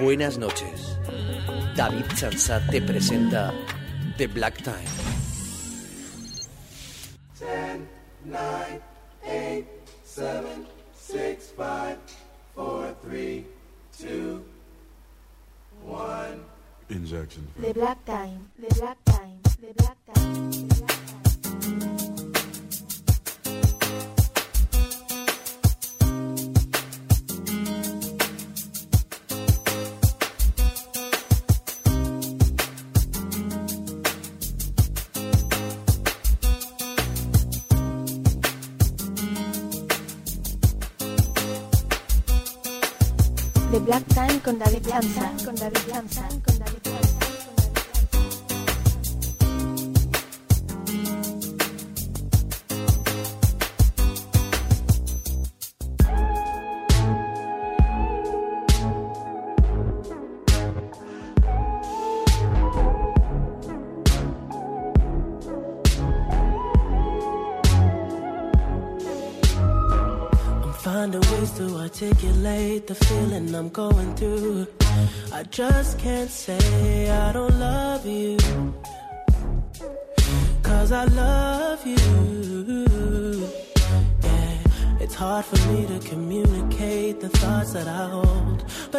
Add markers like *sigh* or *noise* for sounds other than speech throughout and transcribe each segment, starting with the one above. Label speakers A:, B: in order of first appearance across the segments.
A: Buenas noches. David Chansat te presenta The Black Time.
B: The Black Time,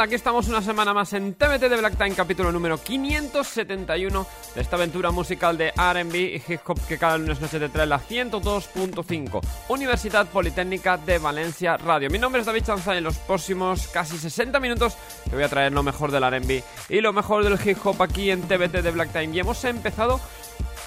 C: Aquí estamos una semana más en TBT de Black Time, capítulo número 571 de esta aventura musical de RB y hip hop que cada lunes noche te trae la 102.5 Universidad Politécnica de Valencia Radio. Mi nombre es David Chanza y en los próximos casi 60 minutos te voy a traer lo mejor del RB y lo mejor del hip hop aquí en TBT de Black Time. Y hemos empezado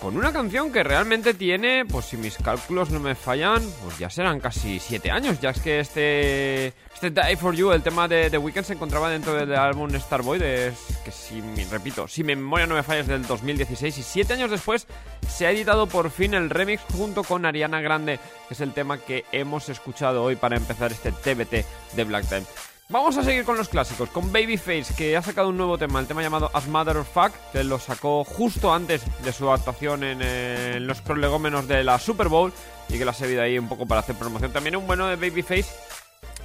C: con una canción que realmente tiene, pues si mis cálculos no me fallan, pues ya serán casi 7 años, ya es que este, este Die For You, el tema de The Weeknd, se encontraba dentro del álbum Starboy, de, que si, repito, si mi memoria no me falla es del 2016, y 7 años después se ha editado por fin el remix junto con Ariana Grande, que es el tema que hemos escuchado hoy para empezar este TBT de Black Time. Vamos a seguir con los clásicos, con Babyface, que ha sacado un nuevo tema, el tema llamado As Mother of Fuck, que lo sacó justo antes de su actuación en, los prolegómenos de la Super Bowl y que lo ha servido ahí un poco para hacer promoción. También un bueno de Babyface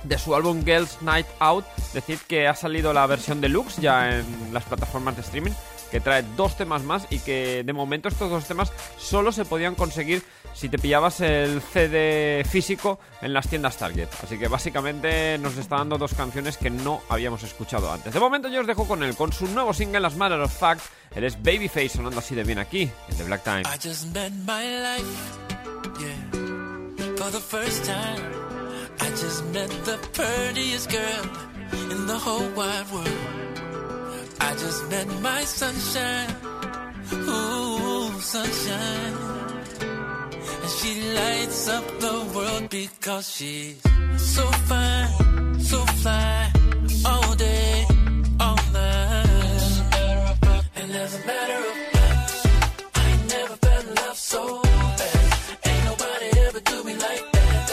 C: de su álbum Girls Night Out, decir que ha salido la versión deluxe ya en las plataformas de streaming, que trae dos temas más y que de momento estos dos temas solo se podían conseguir si te pillabas el CD físico en las tiendas Target. Así que básicamente nos está dando dos canciones que no habíamos escuchado antes. De momento yo os dejo con él, con su nuevo single Las Matter of Fact. Él es Babyface sonando así de bien aquí, en The Black Time. I just met my life, yeah, for the first time. I just met the prettiest girl in the whole wide world. I just met my sunshine, sunshine. And she lights up the world because she's so fine, so fly, all day, all night. And as a matter of fact, I ain't never felt love so bad. Ain't nobody ever do me like that.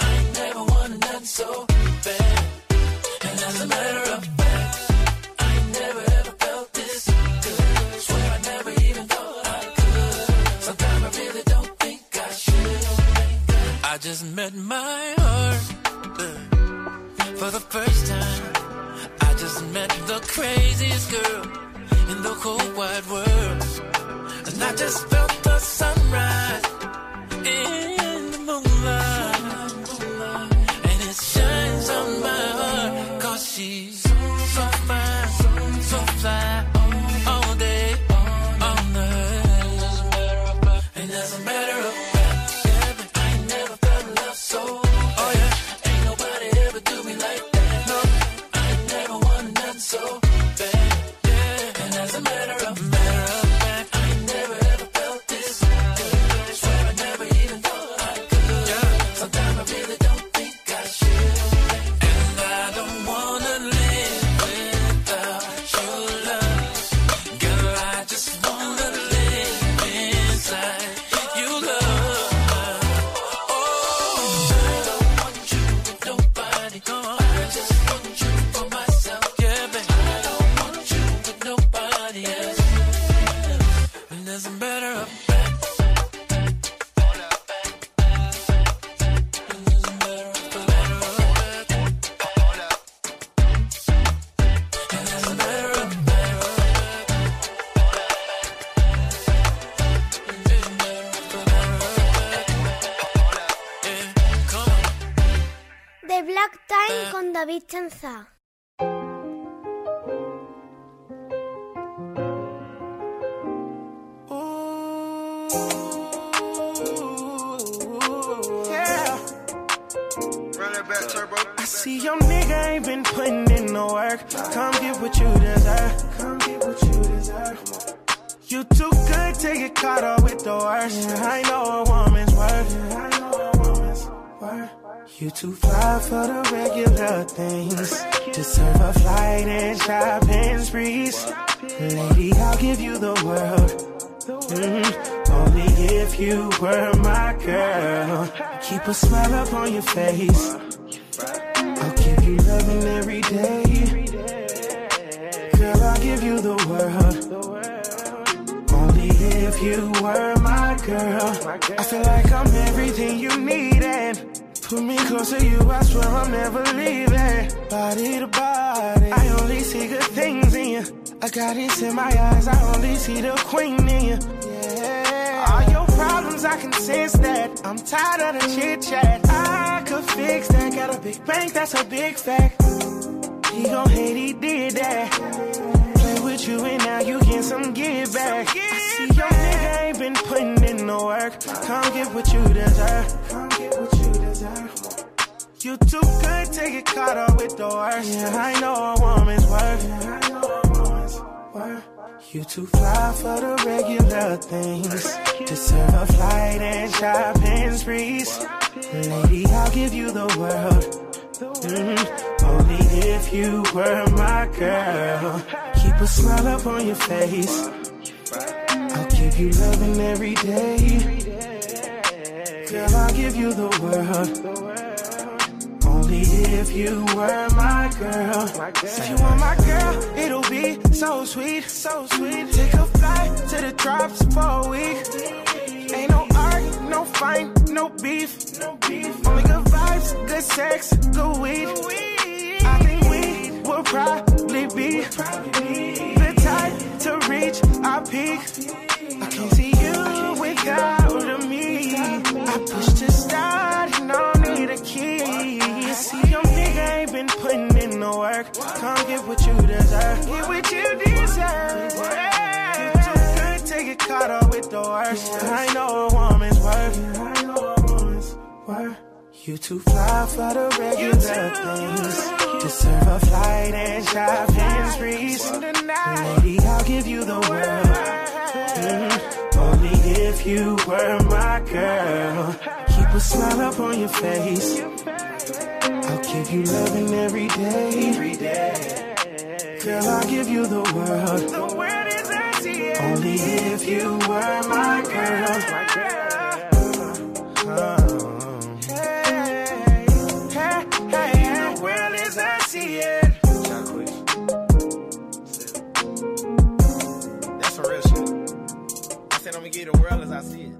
C: I ain't never wanted nothing so met my heart for the first time. I just met the craziest girl in the whole wide world, and I just felt
D: Chanza.
E: I see your nigga ain't been putting in no work. Come get what you deserve. Come get what you deserve. You too good to get caught up with the worst. I know a woman's worth. You too fly for the regular things. Deserve a flight and shopping sprees. Lady, I'll give you the world. Mm-hmm. Only if you were my girl. Keep a smile up on your face. I'll give you loving every day. Girl, I'll give you the world. Only if you were my girl. I feel like I'm everything you need and Put me close to you, I swear I'm never leaving. Body to body, I only see good things in you. I got this in my eyes, I only see the queen in you. Yeah. All your problems, I can sense that. I'm tired of the chit chat. I could fix that. Got a big bank, that's a big fact. He gon' hate he did that. Play with you and now you get some give back. I see your nigga ain't been putting in the work. Come get what you deserve. Come get what you too good to get caught up with the worst. Yeah, I know a woman's worth. Yeah, I know a woman's worth. You too fly for the regular things. Deserve a flight and shopping sprees. Lady, I'll give you the world. Mhm. Only if you were my girl. Keep a smile up on your face. I'll give you loving every day. Girl, I'll give you the world. Only if you were my girl. If you were my girl, it'll be so sweet, so sweet. Take a flight to the drops for a week. Ain't no art, no fight, no beef, no beef. Only good vibes, good sex, good weed. I think we will probably be the type to reach our peak. I can't see you without ain't been putting in the work. Come get what you deserve. Get what you deserve. You too good to get caught up with the worst. I know a woman's worth. I know a woman's worth. You too fly for the regular things. Deserve a flight and shopping sprees. Lady, I'll give you the world. Mhm. Only if you were my girl. Keep a smile up on your face. I'll give you loving every day. Every day. Girl, I'll give you the world. Only if you were my girl. Oh. Hey, hey, hey, the world is as I see it.
F: That's some real shit. I said I'm gonna get the world as I see it.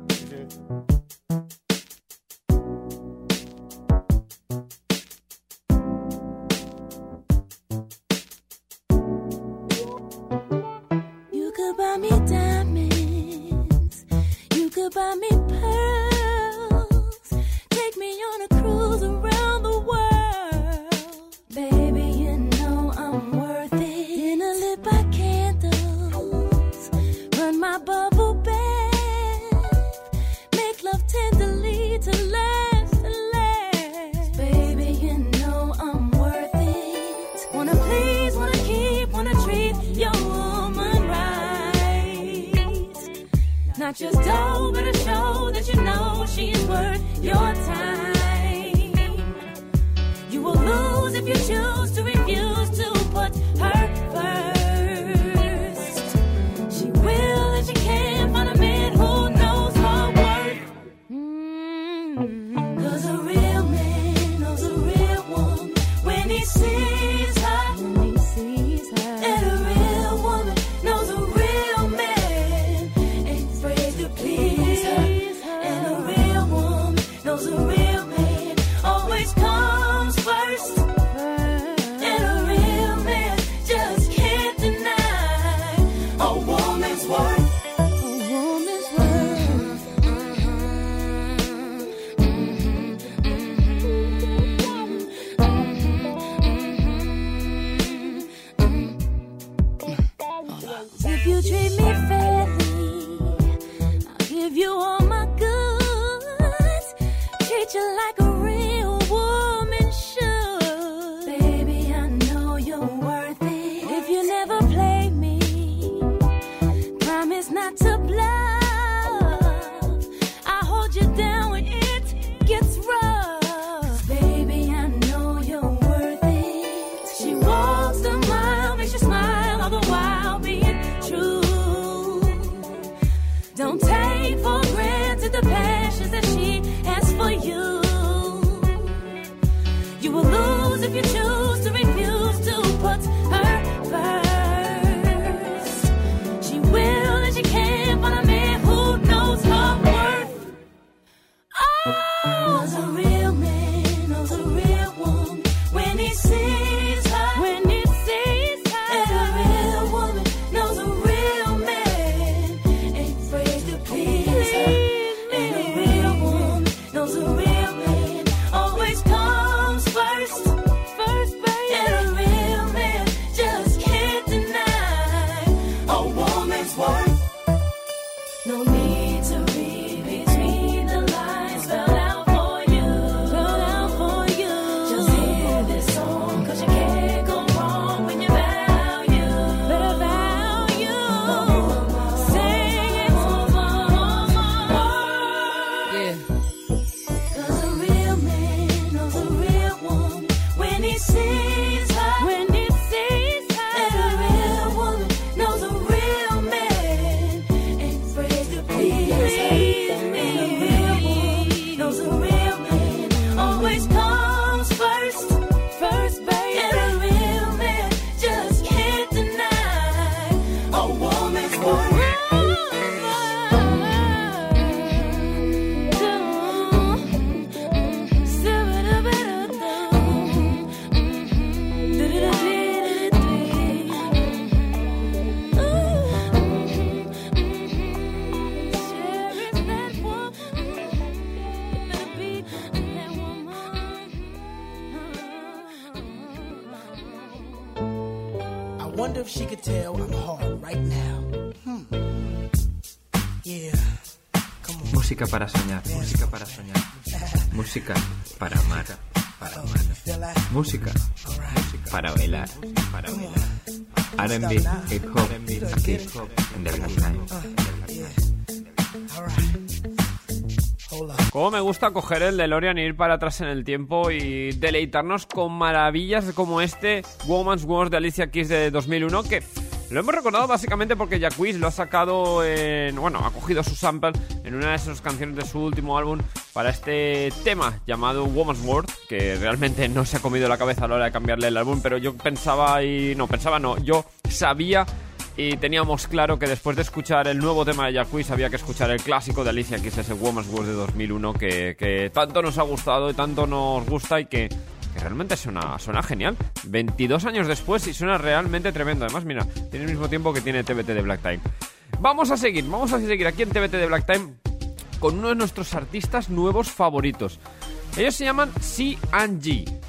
G: En The
H: up.
I: Cómo me gusta coger el DeLorean e ir para atrás en el tiempo y deleitarnos con maravillas como este Woman's Wars de Alicia Keys de 2001 que lo hemos recordado básicamente porque Jacquees lo ha sacado en... bueno, ha cogido su sample en una de sus canciones de su último álbum para este tema llamado Woman's World que realmente no se ha comido la cabeza a la hora de cambiarle el álbum pero yo pensaba y... no, pensaba no, yo sabía y teníamos claro que después de escuchar el nuevo tema de Jacquees había que escuchar el clásico de Alicia, es ese Woman's World de 2001 que, que tanto nos ha gustado y tanto nos gusta y que, que realmente suena, suena genial. 22 años después y suena realmente tremendo. Además, mira, tiene el mismo tiempo que tiene TBT de Black Time. Vamos a seguir, vamos a seguir aquí en TBT de Black Time con uno de nuestros artistas nuevos favoritos. Ellos se llaman C&G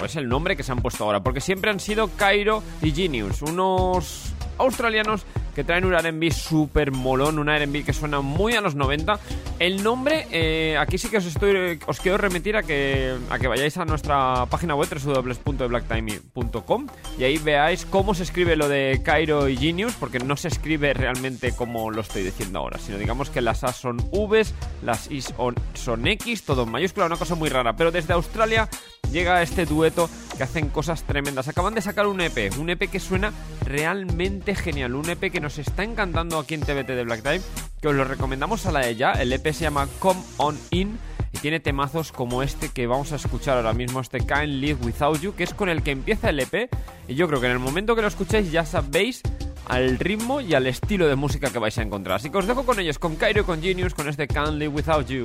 I: o es el nombre que se han puesto ahora, porque siempre han sido Cairo y Genius, unos australianos que traen un R&B súper molón, un R&B que suena muy a los 90. El nombre, eh, aquí sí que os estoy, os quiero remitir a que, a que vayáis a nuestra página web www.blacktimey.com y ahí veáis cómo se escribe lo de Cairo y Genius, porque no se escribe realmente como lo estoy diciendo ahora, sino digamos que las A son Vs, las I son, son X, todo en mayúscula, una cosa muy rara. Pero desde Australia llega este dueto que hacen cosas tremendas. Acaban de sacar un EP, un EP que suena realmente genial, un EP que nos está encantando aquí en TBT de Black Time, que os lo recomendamos a la de ya. El EP se llama Come On In y tiene temazos como este que vamos a escuchar ahora mismo, este Can't Live Without You, que es con el que empieza el EP. Y yo creo que en el momento que lo escuchéis ya sabéis al ritmo y al estilo de música que vais a encontrar. Así que os dejo con ellos, con Cairo y con Genius, con este Can't Live Without You.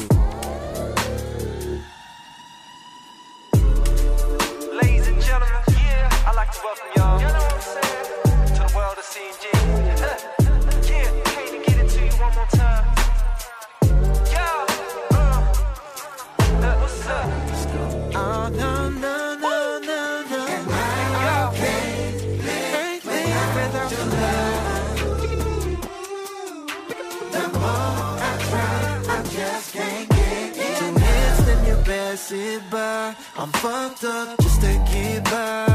J: To welcome y'all. You? To to get to you uh, uh?
H: Oh, love. The more I try, I just can't get. Two hits, then you pass it by. I'm fucked up just to get by.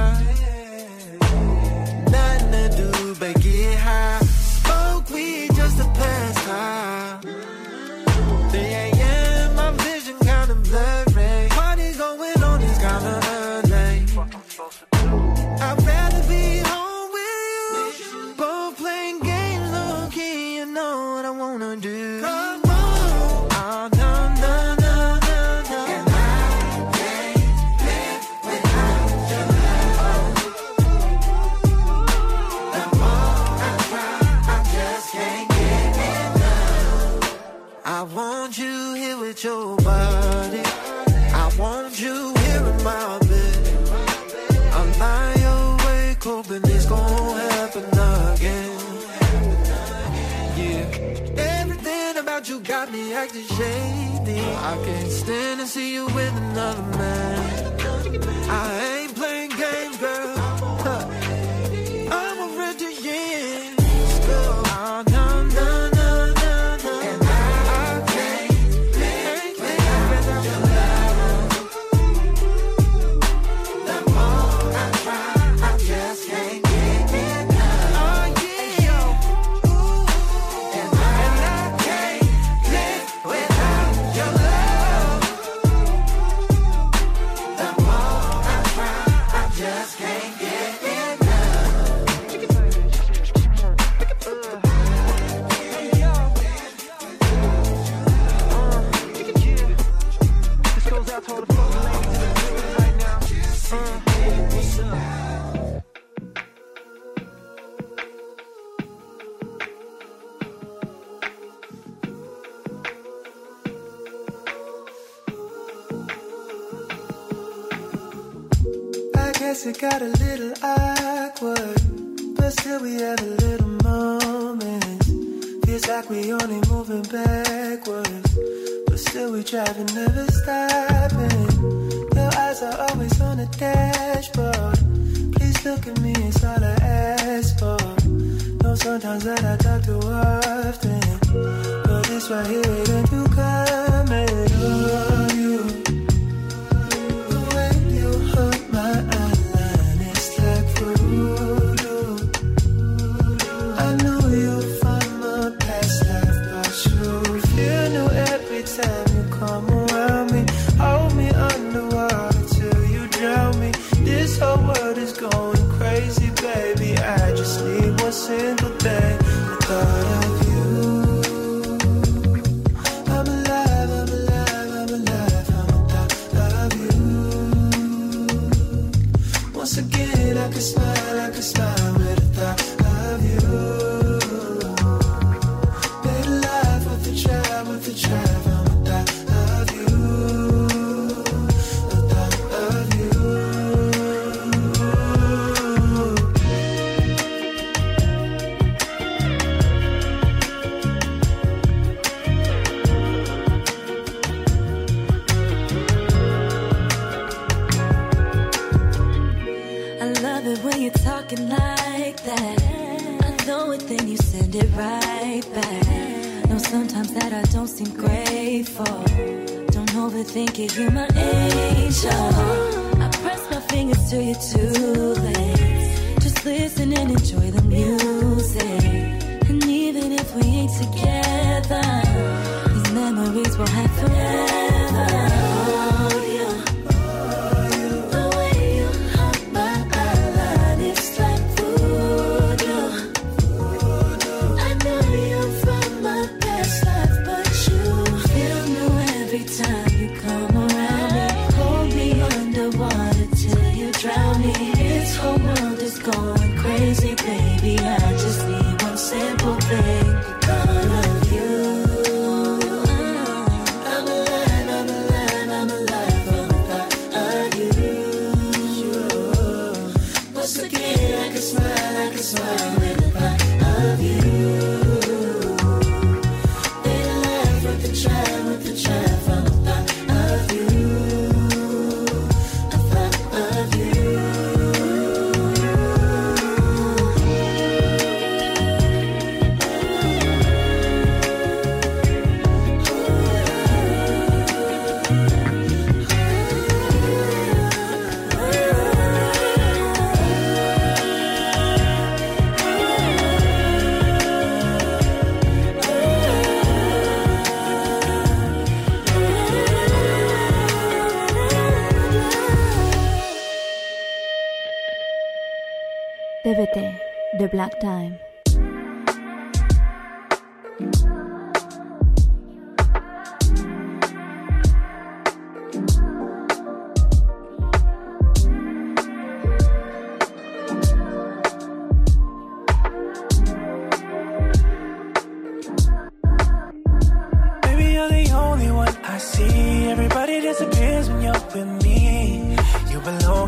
H: never stopping. Your eyes are always on the dashboard. Please look at me, it's all I ask for.
K: Know sometimes that I talk too often, but this right here ain't too good.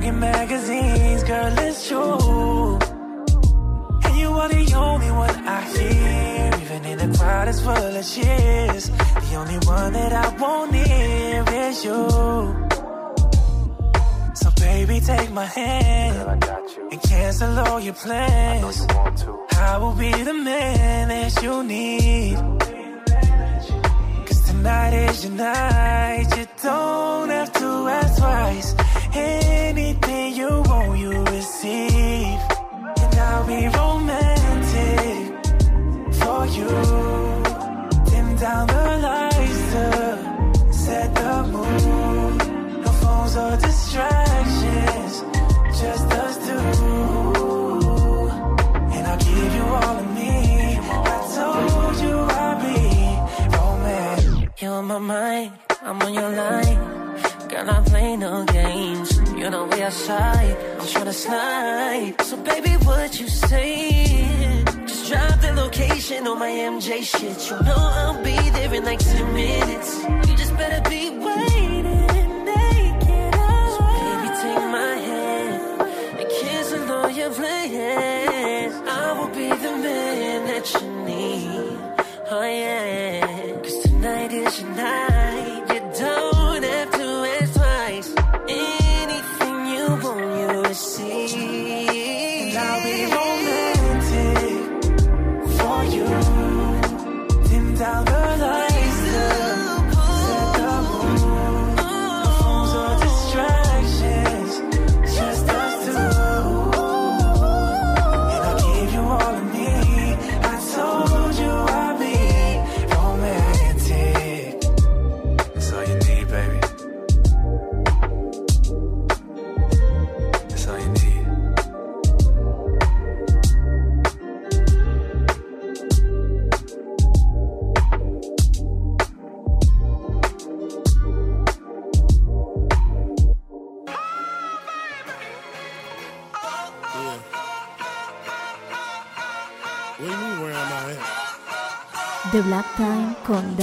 K: You in magazines, girl, it's true. And you are the only one I hear. Even in a crowd as full of cheers. The only one that I want near is you. So baby, take my hand and cancel all your plans. I will be the man that you need. Cause tonight is your night. You don't have to ask twice. Anything you want, you receive. And I'll be romantic for you. Dim down the lights to set the mood. No phones or distractions, just us two. And I'll give you all of me. I told you I'd be romantic.
C: You're on my mind, I'm on your line. Girl, I play no games. You know we shy. I'm tryna slide. So baby, what you say? Just drop the location on my MJ shit. You know I'll be there in like 10 minutes. You just better be waiting. naked out. So baby, take my hand and cancel all your plans. I will be the man that you need. Oh yeah, cause tonight is your night.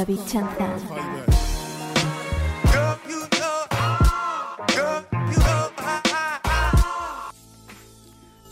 L: びちゃんた。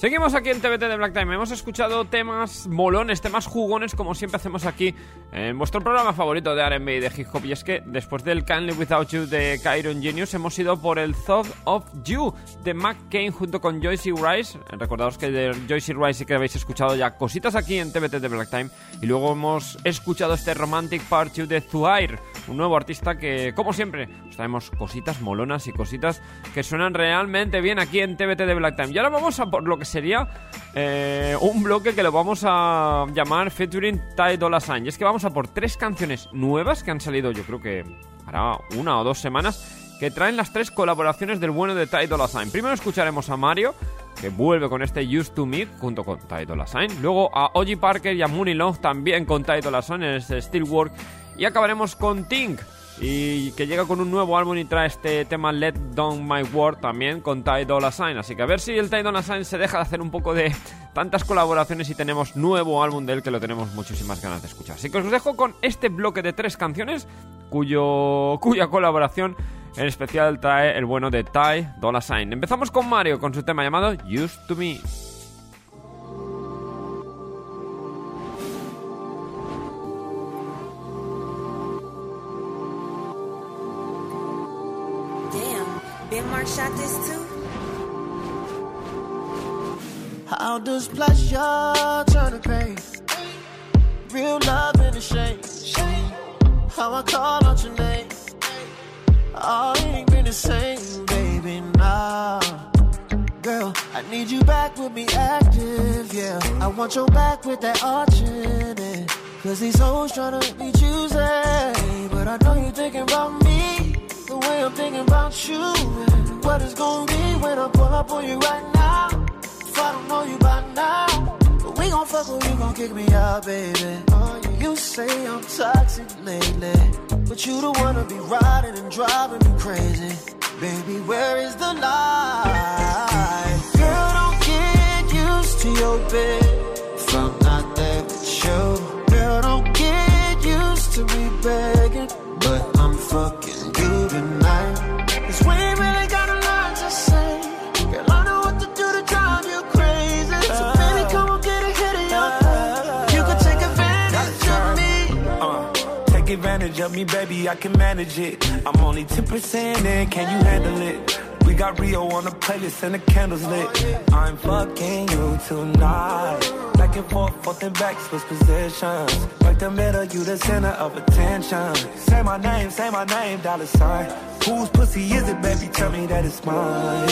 I: Seguimos aquí en TBT de Black Time. Hemos escuchado temas molones, temas jugones, como siempre hacemos aquí en vuestro programa favorito de RB y de hip hop. Y es que después del Can't Live Without You de Kyron Genius, hemos ido por el Thought of You de Mac Kane junto con Joyce Rice. Recordaos que de Joyce Rice sí que habéis escuchado ya cositas aquí en TBT de Black Time. Y luego hemos escuchado este Romantic Part 2 de Zuair, un nuevo artista que, como siempre, os traemos cositas molonas y cositas que suenan realmente bien aquí en TBT de Black Time. Y ahora vamos a por lo que sería eh, un bloque que lo vamos a llamar featuring Sign. Y es que vamos a por tres canciones nuevas que han salido, yo creo que hará una o dos semanas, que traen las tres colaboraciones del bueno de Ty Dolla Sign. Primero escucharemos a Mario, que vuelve con este Used to Me junto con Ty Dolla Sign. Luego a Oji Parker y a Mooney Long también con Ty Dolla Sign en este Steelwork. Y acabaremos con Tink. Y que llega con un nuevo álbum y trae este tema Let Down My World también con Ty Dolla Sign. Así que a ver si el Ty Dolla Sign se deja de hacer un poco de tantas colaboraciones y tenemos nuevo álbum de él que lo tenemos muchísimas ganas de escuchar. Así que os dejo con este bloque de tres canciones cuyo, cuya colaboración en especial trae el bueno de Ty Dolla Sign. Empezamos con Mario con su tema llamado Used to Me.
M: Mark shot this too.
H: How does pleasure turn to pain? Real love in the shame. How I call out your name. Oh, ain't been the same, baby, now. Girl, I need you back with me active, yeah. I want your back with that arching it. Cause these hoes tryna be choosy. But I know you thinking about me the way I'm thinking about you. And what it's gonna be when I pull up on you right now. If I don't know you by now. But we gon' fuck or you gon' kick me out, baby. You say I'm toxic lately. But you the one to be riding and driving me crazy. Baby, where is the lie? Girl, don't get used to your bed. If I'm not there with you. Girl, don't get used to me begging. But I'm tonight. Cause we ain't really got a lot to say. Girl, I know what to do to drive you crazy. So baby, come on, get a hit of your You can take advantage of me.
N: Uh, take advantage of me, baby, I can manage it. I'm only 10% in, can you handle it? We got Rio on the playlist and the candles lit. I'm fucking you tonight. Back and forth, forth and back, switch positions. Right the middle, you the center of attention. Say my name, say my name, dollar sign. Whose pussy is it, baby? Tell me that it's mine.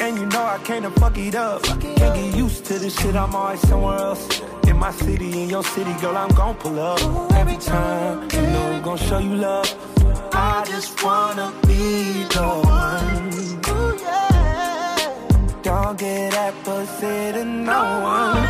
N: And you know I came to fuck it up. Can't get used to this shit, I'm always somewhere else. In my city, in your city, girl, I'm gon' pull up. Every time, you know I'm gon' show you love. I just wanna be the one. Don't get that pussy to no one.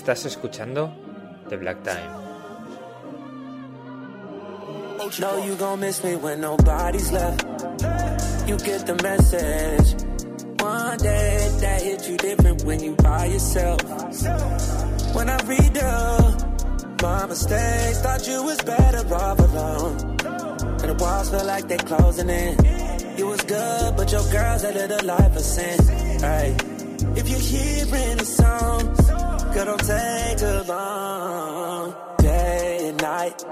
G: Estás escuchando The Black Time.
H: Know you gon' miss me when nobody's left. You get the message. One day that hit you different when you by yourself. When I read the my mistakes, thought you was better off alone. And the walls feel like they closing in. You was good, but your girl's a little life of sin. Hey, if you're hearing a song, girl, don't take too long. Day and night.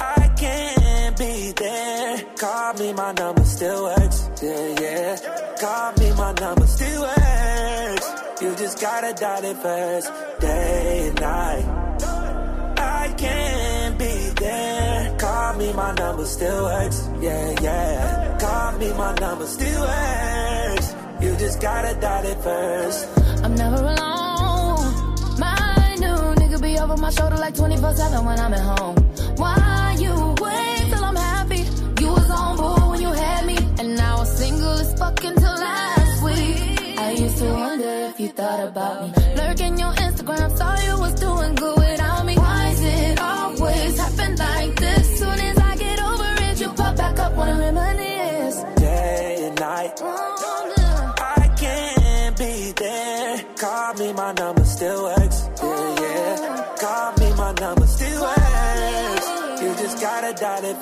H: I can't be there. Call me, my number still works. Yeah, yeah.
O: Call me, my number still works. You just gotta dial it first, day and night. I can't be there. Call me, my number still works. Yeah, yeah. Call me, my number still works. You just gotta dial it first.
P: I'm never alone. Over my shoulder like 24 7 when I'm at home. Why you wait till I'm happy? You was on board when you had me, and now I'm single as fuck until last week. I used to wonder if you thought about me. Lurking your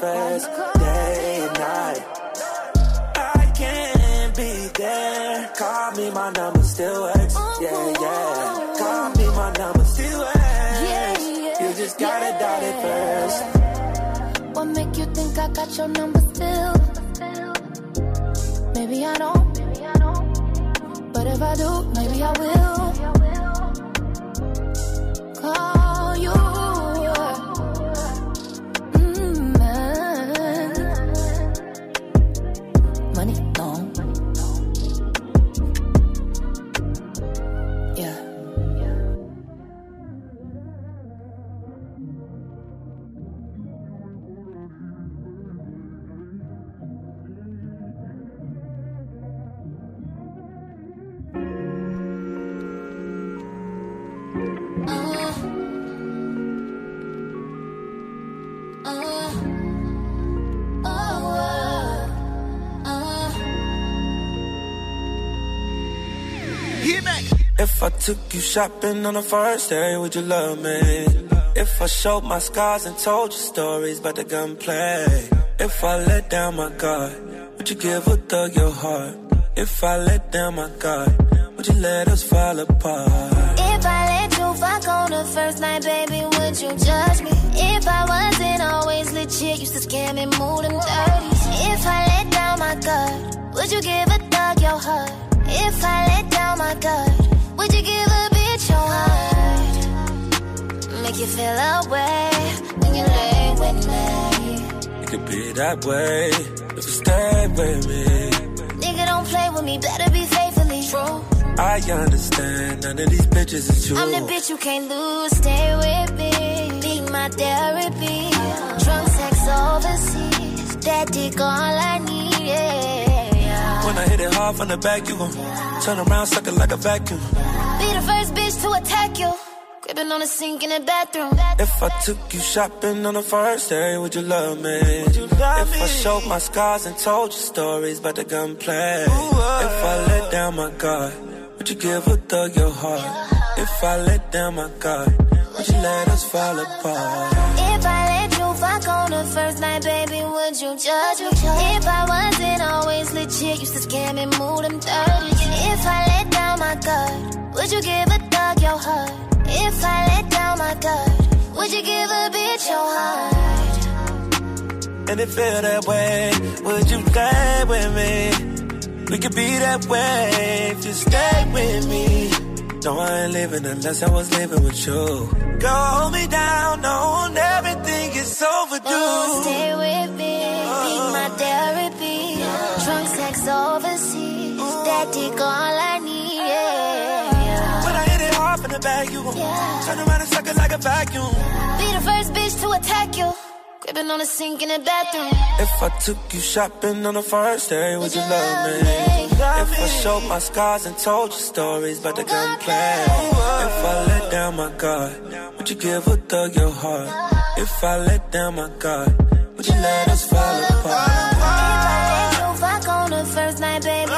O: gotta dial it first. Day and night. I can't be there. Call me, my number still works. Yeah, yeah. Call me, my number still works. You just gotta dial it first.
P: What make you think I got your number still? Maybe I don't. But if I do, maybe I will. Call Money,
O: took you shopping on the first day, would you love me? If I showed my scars and told you stories about the gunplay. If I let down my guard, would you give a thug your heart? If I let down my guard, would you let us fall apart?
P: If I let you fuck on the first night, baby, would you judge me? If I wasn't always legit, used to scam and move them dirties. If I let down my guard, would you give a thug your heart? If I let down my guard, would you give a bitch your heart? Make you feel away when you lay with me.
O: It could be that way if you stay with me.
P: Nigga, don't play with me, better be faithfully true.
O: I understand none of these bitches is true.
P: I'm the bitch you can't lose, stay with me. Be my therapy. Drunk sex overseas, that dick all I need, yeah.
O: When I hit it hard from the back, you gon' turn around, suck it like a vacuum.
P: To attack you. Gripping on the sink in the bathroom.
O: If I took you shopping on the first day, would you love me? if I showed my scars and told you stories about the gunplay. Uh. if I let down my guard, would you give a thug your heart? If I let down my guard, would you let us fall apart?
P: If I let you fuck on the first night, baby, would you judge me? If I wasn't always legit, used to scam and move them 30s. If I let down my guard, would you give a thug your heart? If I let down my guard, would you give a bitch your heart?
O: And if it feel that way, would you stay with me? We could be that way if you stay with me. No, I ain't living unless I was living with you. Go hold me down, knowing everything is overdue.
P: Oh, stay with me,
O: turn around and suck it like a vacuum.
P: Be the first bitch to attack you. Gripping on the sink in the bathroom.
O: If I took you shopping on the first day, would you love me? If I showed my scars and told you stories about the gunplay. If I let down my guard, would you give a thug your heart? If I let down my guard, would you let us fall apart?
P: If I let you fuck on the first night, baby,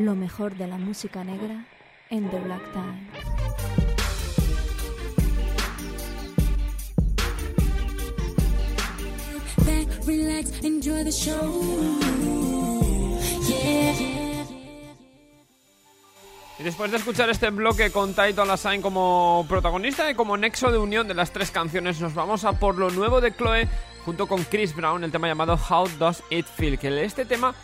L: Lo mejor de la música negra en The Black Time.
F: Back, relax, enjoy the show. Yeah.
I: Y después de escuchar este bloque con Taito Alassane como protagonista y como nexo de unión de las tres canciones, nos vamos a por lo nuevo de Chloe junto con Chris Brown, el tema llamado How Does It Feel, que este tema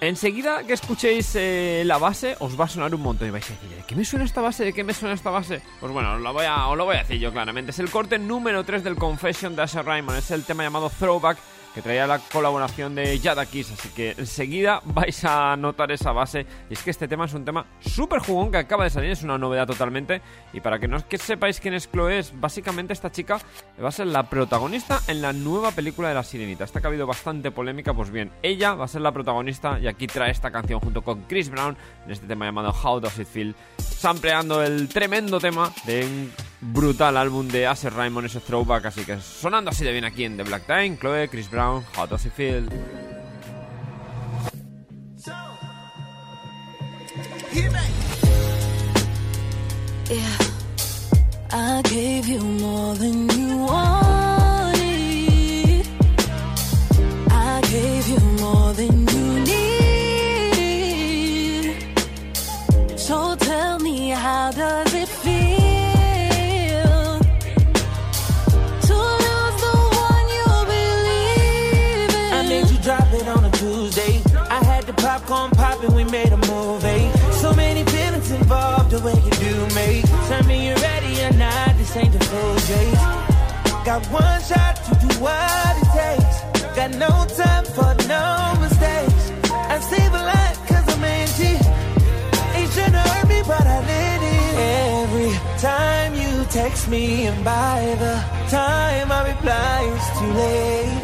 I: Enseguida que escuchéis eh, la base, os va a sonar un montón y vais a decir, ¿de qué me suena esta base? ¿De qué me suena esta base? Pues bueno, lo voy a, os lo voy a decir yo claramente. Es el corte número 3 del Confession de Asher Raymond. Es el tema llamado Throwback que traía la colaboración de Yada Kiss, así que enseguida vais a notar esa base. Y es que este tema es un tema súper jugón que acaba de salir, es una novedad totalmente. Y para que no que sepáis quién es Chloe, es básicamente esta chica va a ser la protagonista en la nueva película de La Sirenita. Esta que ha habido bastante polémica, pues bien, ella va a ser la protagonista y aquí trae esta canción junto con Chris Brown en este tema llamado How Does It Feel, sampleando el tremendo tema de brutal álbum de Asher Raymond, ese throwback, así que sonando así de bien aquí en The Black Time, Chloe, Chris Brown, How Does It Feel.
N: Yeah, I gave you more than you wanted. I gave you more than you need. So tell me, how does it feel
K: we made a movie. Eh? So many feelings involved, the way you do me. Tell me you're ready or not, this ain't the full chase. Got one shot to do what it takes. Got no time for no mistakes. I save a lot cause I'm empty. It shouldn't hurt me, but I let it. Every time you text me, and by the time I reply, it's too late.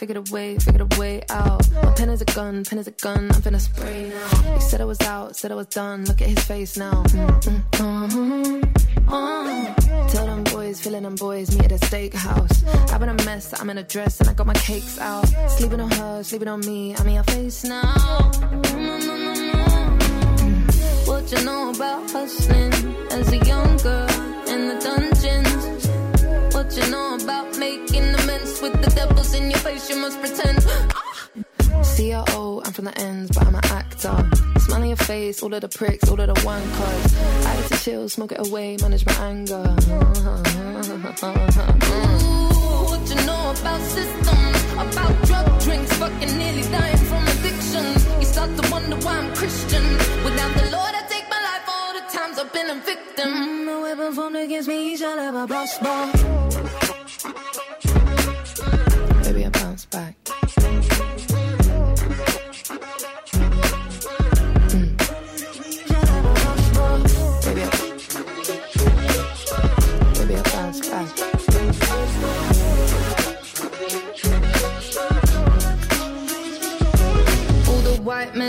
Q: Figured a way, figured a way out. My pen is a gun, pen is a gun, I'm finna spray now. He said I was out, said I was done, look at his face now. Mm, mm, uh-huh, uh. Tell them boys, feeling them boys, meet at a steakhouse. I've been a mess, I'm in a dress and I got my cakes out. Sleeping on her, sleeping on me, I'm in your face now. Mm, no, no, no, no. What you know about hustling as a young girl in the dungeons? What you know about amends with the devils in your face? You must pretend. CRO, I'm from the ends, but I'm an actor. Smile on your face, all of the pricks, all of the wankers. I like to chill, smoke it away, manage my anger.
N: Ooh, what you know about systems, about drug drinks, fucking nearly dying from addiction. You start to wonder why I'm Christian. Without the Lord, I take
Q: up in a victim. No weapon formed against me shall ever prosper. Back. Mm. Baby, Baby, I bounce back.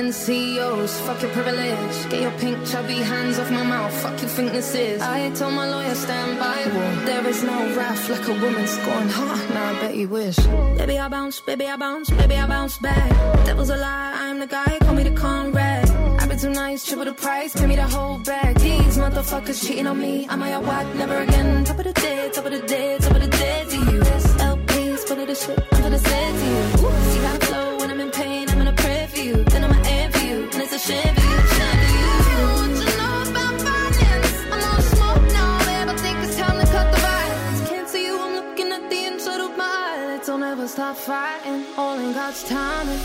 Q: CEOs, fuck your privilege. Get your pink chubby hands off my mouth. Fuck you think this is? I told my lawyer stand by. There is no wrath like a woman scorned. Ha, nah, I bet you wish. Baby, I bounce, baby, I bounce, baby, I bounce back. Devil's a lie, I'm the guy. Call me the Conrad. I've been too nice, triple the price, pay me the whole bag. These motherfuckers cheating on me. I'm a whack? Never again. Top of the dead, top of the dead, top of the dead to you. This LP's full of the shit I'm gonna to you. Ooh, how I flow stop fighting. All in God's timing.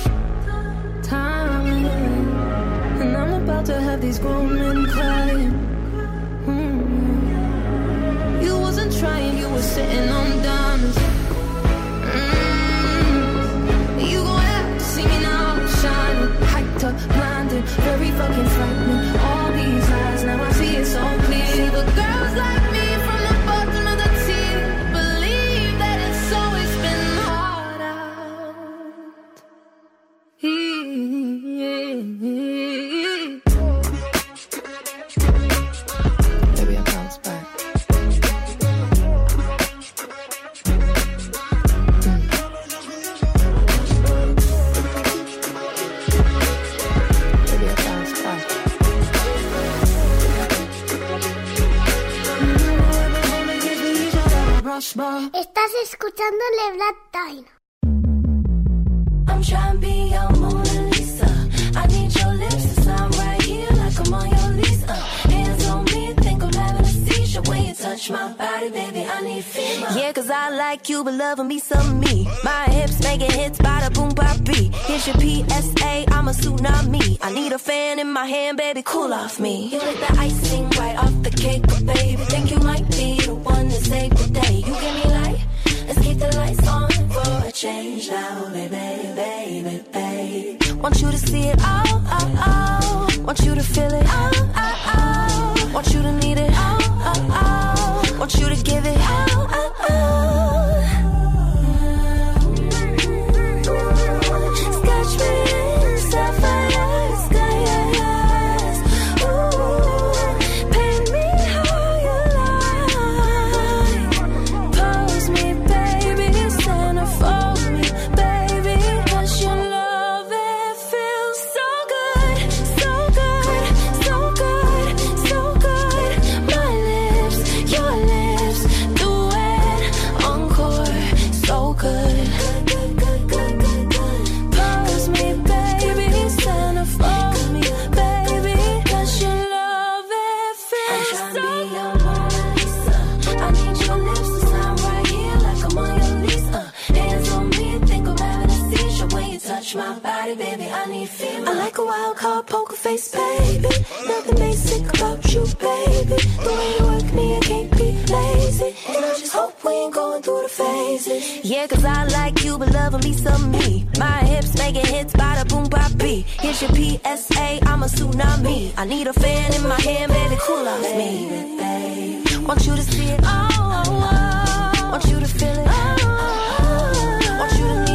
Q: Timing. And I'm about to have these grown men crying. You wasn't trying, you were sitting on diamonds. Blinded, very fucking frightening. All these lies, now I see it so clear.
R: Estás escuchando Le Black Time.
K: I'm trying to be your Mona Lisa. I need your lips to sign right here like I'm on your lease. Uh, hands on me, think I'm having a seizure when you touch my body, baby. I need FEMA.
F: Yeah, cause I like you, but loving me some me. My hips making hits by the boom bop beat. Here's your PSA, I'm a tsunami. I need a fan in my hand, baby, cool off me.
K: You lit the icing right off the cake, but baby, think you might be to save the day. You give me light, let's keep the lights on for a change now, baby, baby, baby.
F: Want you to see it all, all, all. Want you to feel it all, all, all. Want you to need it all, all, all. Want you to give it wild card poker face, baby. Nothing basic about you, baby. The way you work me, I can't be lazy. And I just hope we ain't going through the phases. Yeah, cause I like you, but loving me some me. My hips making hits by the boom bop beat. Here's your PSA, I'm a tsunami. I need a fan in my hand, baby, cool off me. Want you to see it all. Want you to feel it. Oh, Want you to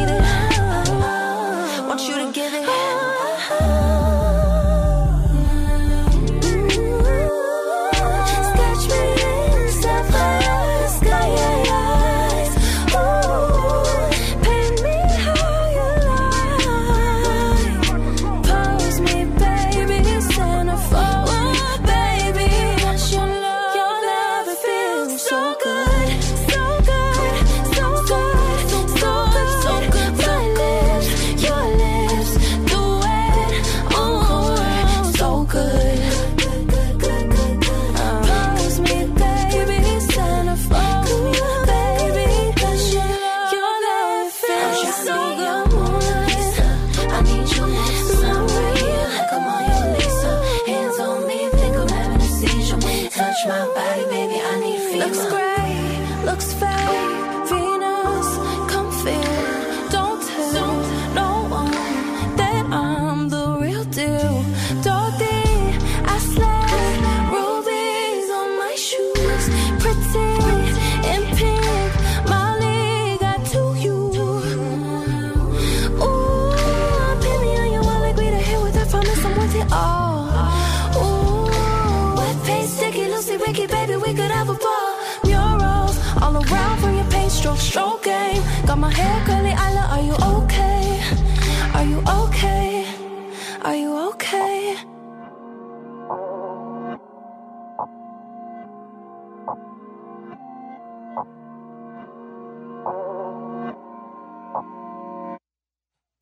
F: Hair curly, Isla, are you okay? Are you okay? Are you okay?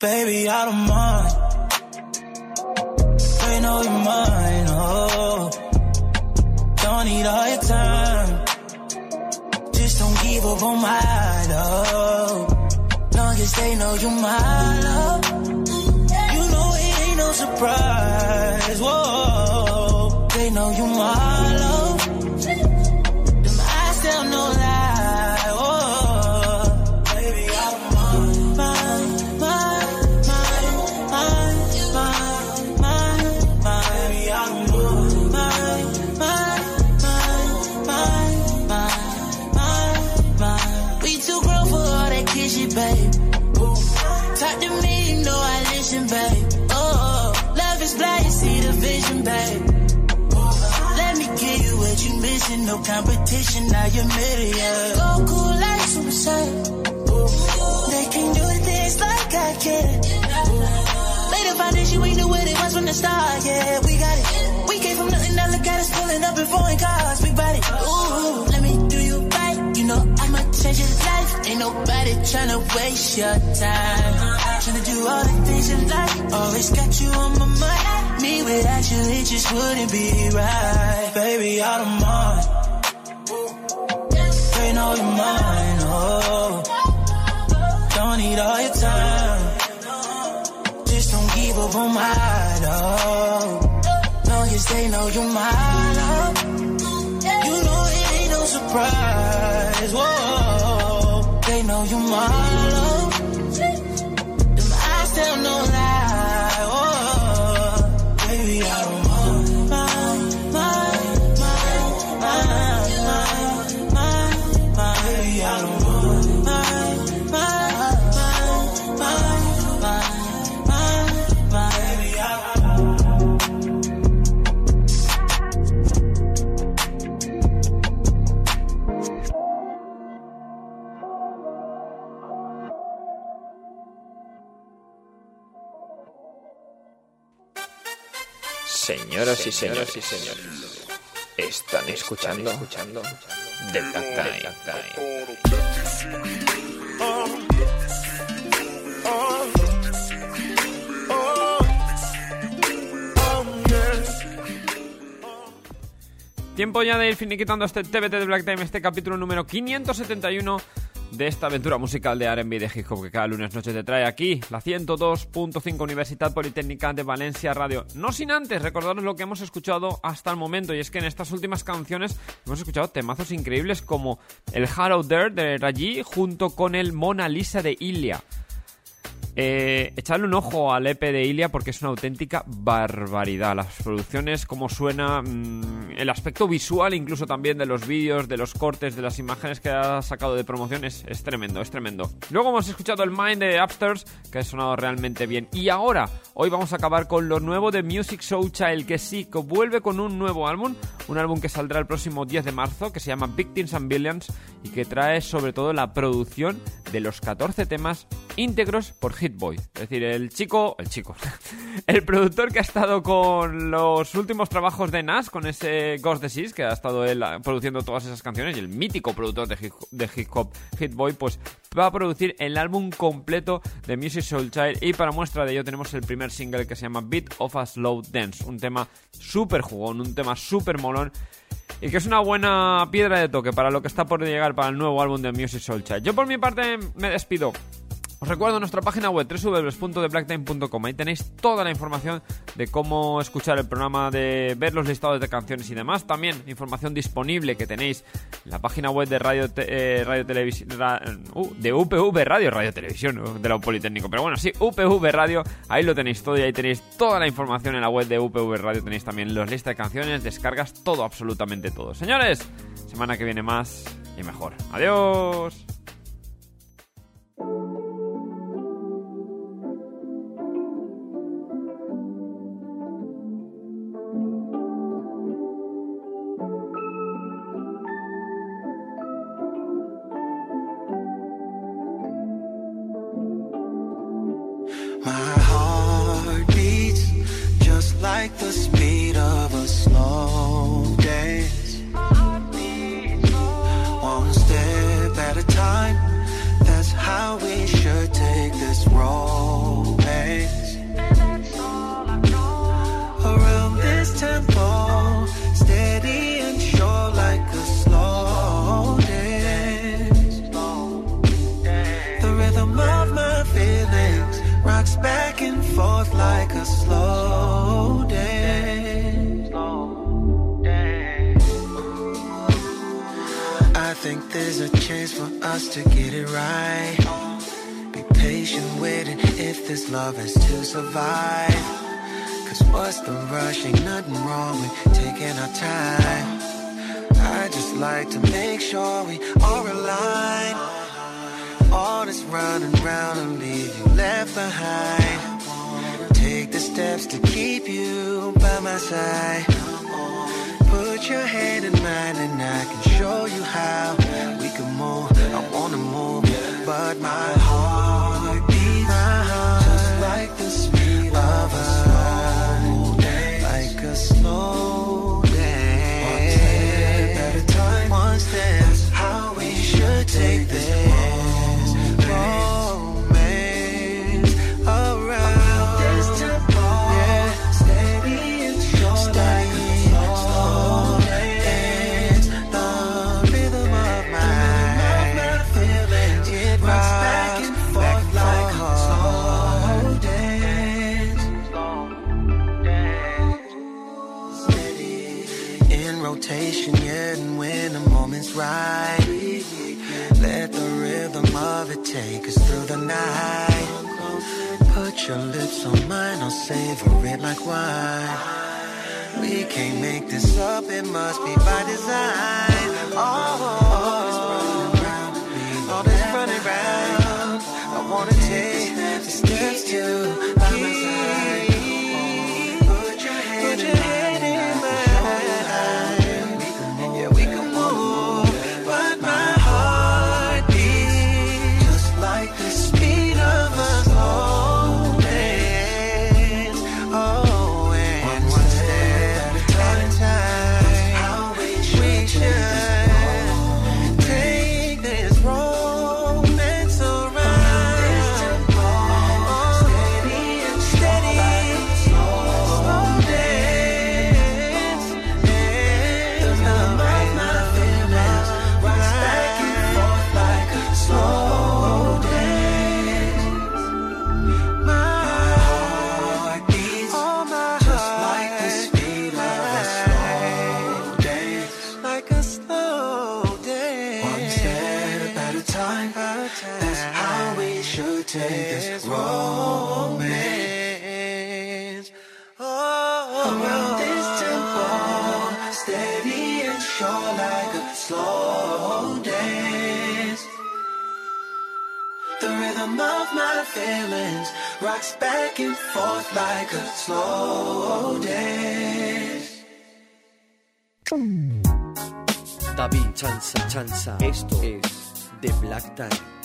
C: Baby, I don't mind. They no, you're mine, oh. Don't need all your time. Just don't give up on my love. They know you're my love. You know it ain't no surprise, whoa. They know you're my babe. Let me give you what you missing, no competition, now you're million. Go cool like Super Saiyan. They can't do things like I can. Lay the foundation, we knew what it was from the start, yeah, we got it. We came from nothing, now look at us pulling up in foreign cars, we bought it. Ooh, let me do you change your life. Ain't nobody tryna waste your time. Tryna do all the things you like, always got you on my mind. Me without you, it just wouldn't be right. Baby, I don't mind. They know you're mine, oh. Don't need all your time. Just don't give up on my love. Long as they know you're my love. Surprise. Whoa, they know you're my love.
G: Señoras y señores, están escuchando, escuchando The Black Time.
I: Tiempo ya de ir finiquitando este TBT de Black Time, este capítulo número 571 de esta aventura musical de R&B de hip que cada lunes noche te trae aquí, la 102.5 Universidad Politécnica de Valencia Radio. No sin antes recordaros lo que hemos escuchado hasta el momento, y es que en estas últimas canciones hemos escuchado temazos increíbles como el Harrow There de Raji junto con el Mona Lisa de Ilia. Eh, echadle un ojo al EP de Ilia porque es una auténtica barbaridad. Las producciones, cómo suena, mm, el aspecto visual incluso también de los vídeos, de los cortes, de las imágenes que ha sacado de promoción es, tremendo, es tremendo. Luego hemos escuchado el Mind de Upstairs que ha sonado realmente bien. Y ahora, hoy vamos a acabar con lo nuevo de Music Show Child que sí, que vuelve con un nuevo álbum, un álbum que saldrá el próximo 10 de marzo que se llama Victims and Billions y que trae sobre todo la producción de los 14 temas íntegros por Hitboy. Es decir, el chico, el chico, *laughs* el productor que ha estado con los últimos trabajos de Nas, con ese Ghost Disease, que ha estado él ah, produciendo todas esas canciones, y el mítico productor de hip, de hip hop Hitboy, pues va a producir el álbum completo de Music Soul Child. Y para muestra de ello tenemos el primer single que se llama Beat of a Slow Dance, un tema súper jugón, un tema súper molón. Y que es una buena piedra de toque para lo que está por llegar para el nuevo álbum de Music Soul Child. Yo por mi parte me despido Os recuerdo nuestra página web www.thebblacktime.com. Ahí tenéis toda la información de cómo escuchar el programa, de ver los listados de canciones y demás. También información disponible que tenéis en la página web de Radio, eh, radio Televisión, uh, de UPV Radio, Radio Televisión, de la Politécnico. Pero bueno, sí, UPV Radio, ahí lo tenéis todo y ahí tenéis toda la información en la web de UPV Radio. Tenéis también los listas de canciones, descargas, todo, absolutamente todo. Señores, semana que viene más y mejor. Adiós.
H: To get it right. Be patient waiting if this love is to survive. Cause what's the rush? Ain't nothing wrong with taking our time. I just like to make sure we are aligned. All this running round and leave you left behind. Take the steps to keep you by my side. Put your hand in mine and I can show you how we move. I wanna move, but my heart the night. Put your lips on mine, I'll savor it like wine. We can't make this up, it must be by design.
A: Chanza, Chanza. Esto es The Black Time.